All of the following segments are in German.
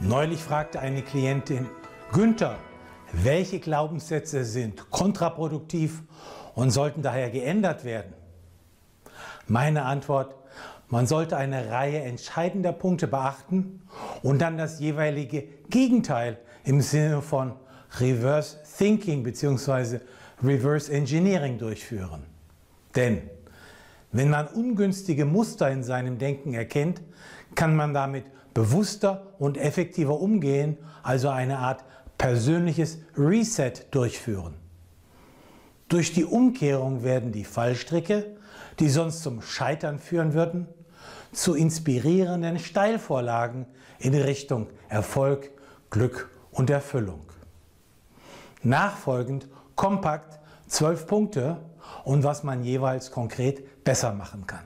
Neulich fragte eine Klientin, Günther, welche Glaubenssätze sind kontraproduktiv und sollten daher geändert werden? Meine Antwort, man sollte eine Reihe entscheidender Punkte beachten und dann das jeweilige Gegenteil im Sinne von Reverse Thinking bzw. Reverse Engineering durchführen. Denn wenn man ungünstige Muster in seinem Denken erkennt, kann man damit bewusster und effektiver umgehen, also eine Art persönliches Reset durchführen. Durch die Umkehrung werden die Fallstricke, die sonst zum Scheitern führen würden, zu inspirierenden Steilvorlagen in Richtung Erfolg, Glück und Erfüllung. Nachfolgend kompakt zwölf Punkte und was man jeweils konkret besser machen kann.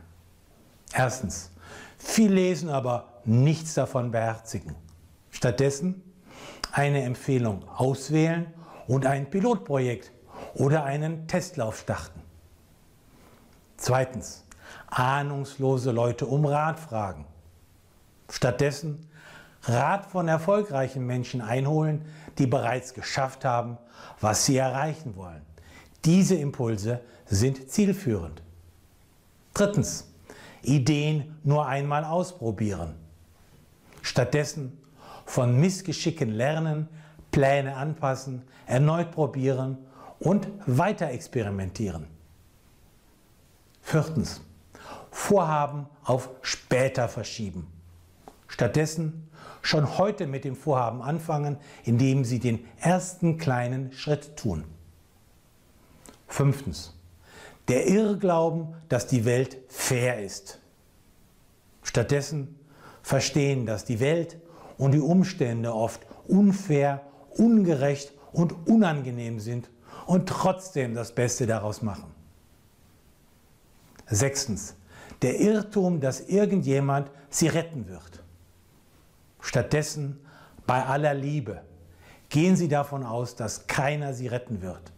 Erstens, viel lesen, aber nichts davon beherzigen. Stattdessen eine Empfehlung auswählen und ein Pilotprojekt oder einen Testlauf starten. Zweitens, ahnungslose Leute um Rat fragen. Stattdessen Rat von erfolgreichen Menschen einholen, die bereits geschafft haben, was sie erreichen wollen. Diese Impulse sind zielführend. Drittens, Ideen nur einmal ausprobieren. Stattdessen von Missgeschicken lernen, Pläne anpassen, erneut probieren und weiter experimentieren. Viertens, Vorhaben auf später verschieben. Stattdessen schon heute mit dem Vorhaben anfangen, indem Sie den ersten kleinen Schritt tun. Fünftens. Der Irrglauben, dass die Welt fair ist. Stattdessen verstehen, dass die Welt und die Umstände oft unfair, ungerecht und unangenehm sind und trotzdem das Beste daraus machen. Sechstens. Der Irrtum, dass irgendjemand sie retten wird. Stattdessen, bei aller Liebe, gehen Sie davon aus, dass keiner Sie retten wird.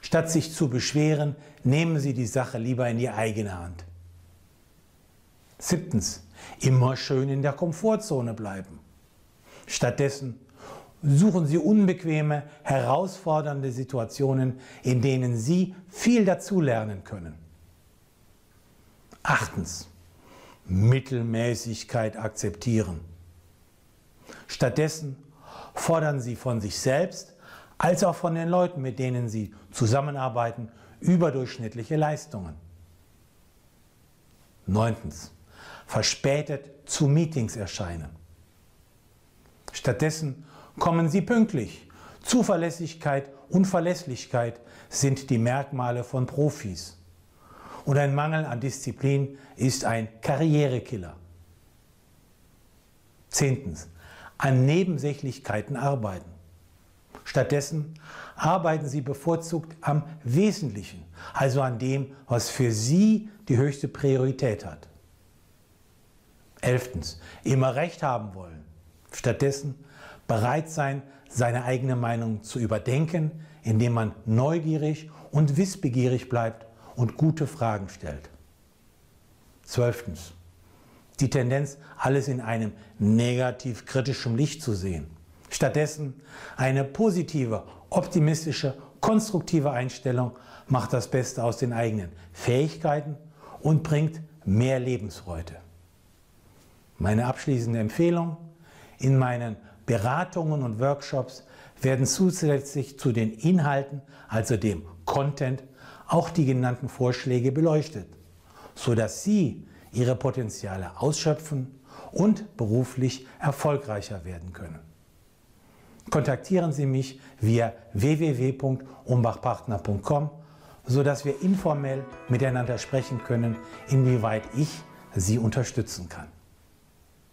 Statt sich zu beschweren, nehmen Sie die Sache lieber in die eigene Hand. Siebtens, immer schön in der Komfortzone bleiben. Stattdessen suchen Sie unbequeme, herausfordernde Situationen, in denen Sie viel dazulernen können. Achtens, Mittelmäßigkeit akzeptieren. Stattdessen fordern Sie von sich selbst als auch von den Leuten, mit denen Sie zusammenarbeiten, überdurchschnittliche Leistungen. Neuntens, verspätet zu Meetings erscheinen. Stattdessen kommen Sie pünktlich. Zuverlässigkeit und Verlässlichkeit sind die Merkmale von Profis. Und ein Mangel an Disziplin ist ein Karrierekiller. Zehntens, an Nebensächlichkeiten arbeiten. Stattdessen arbeiten Sie bevorzugt am Wesentlichen, also an dem, was für Sie die höchste Priorität hat. Elftens, immer Recht haben wollen. Stattdessen bereit sein, seine eigene Meinung zu überdenken, indem man neugierig und wissbegierig bleibt und gute Fragen stellt. Zwölftens, die Tendenz, alles in einem negativ kritischen Licht zu sehen. Stattdessen eine positive, optimistische, konstruktive Einstellung macht das Beste aus den eigenen Fähigkeiten und bringt mehr Lebensfreude. Meine abschließende Empfehlung, in meinen Beratungen und Workshops werden zusätzlich zu den Inhalten, also dem Content, auch die genannten Vorschläge beleuchtet, sodass Sie ihre Potenziale ausschöpfen und beruflich erfolgreicher werden können. Kontaktieren Sie mich via www.umbachpartner.com, sodass wir informell miteinander sprechen können, inwieweit ich Sie unterstützen kann.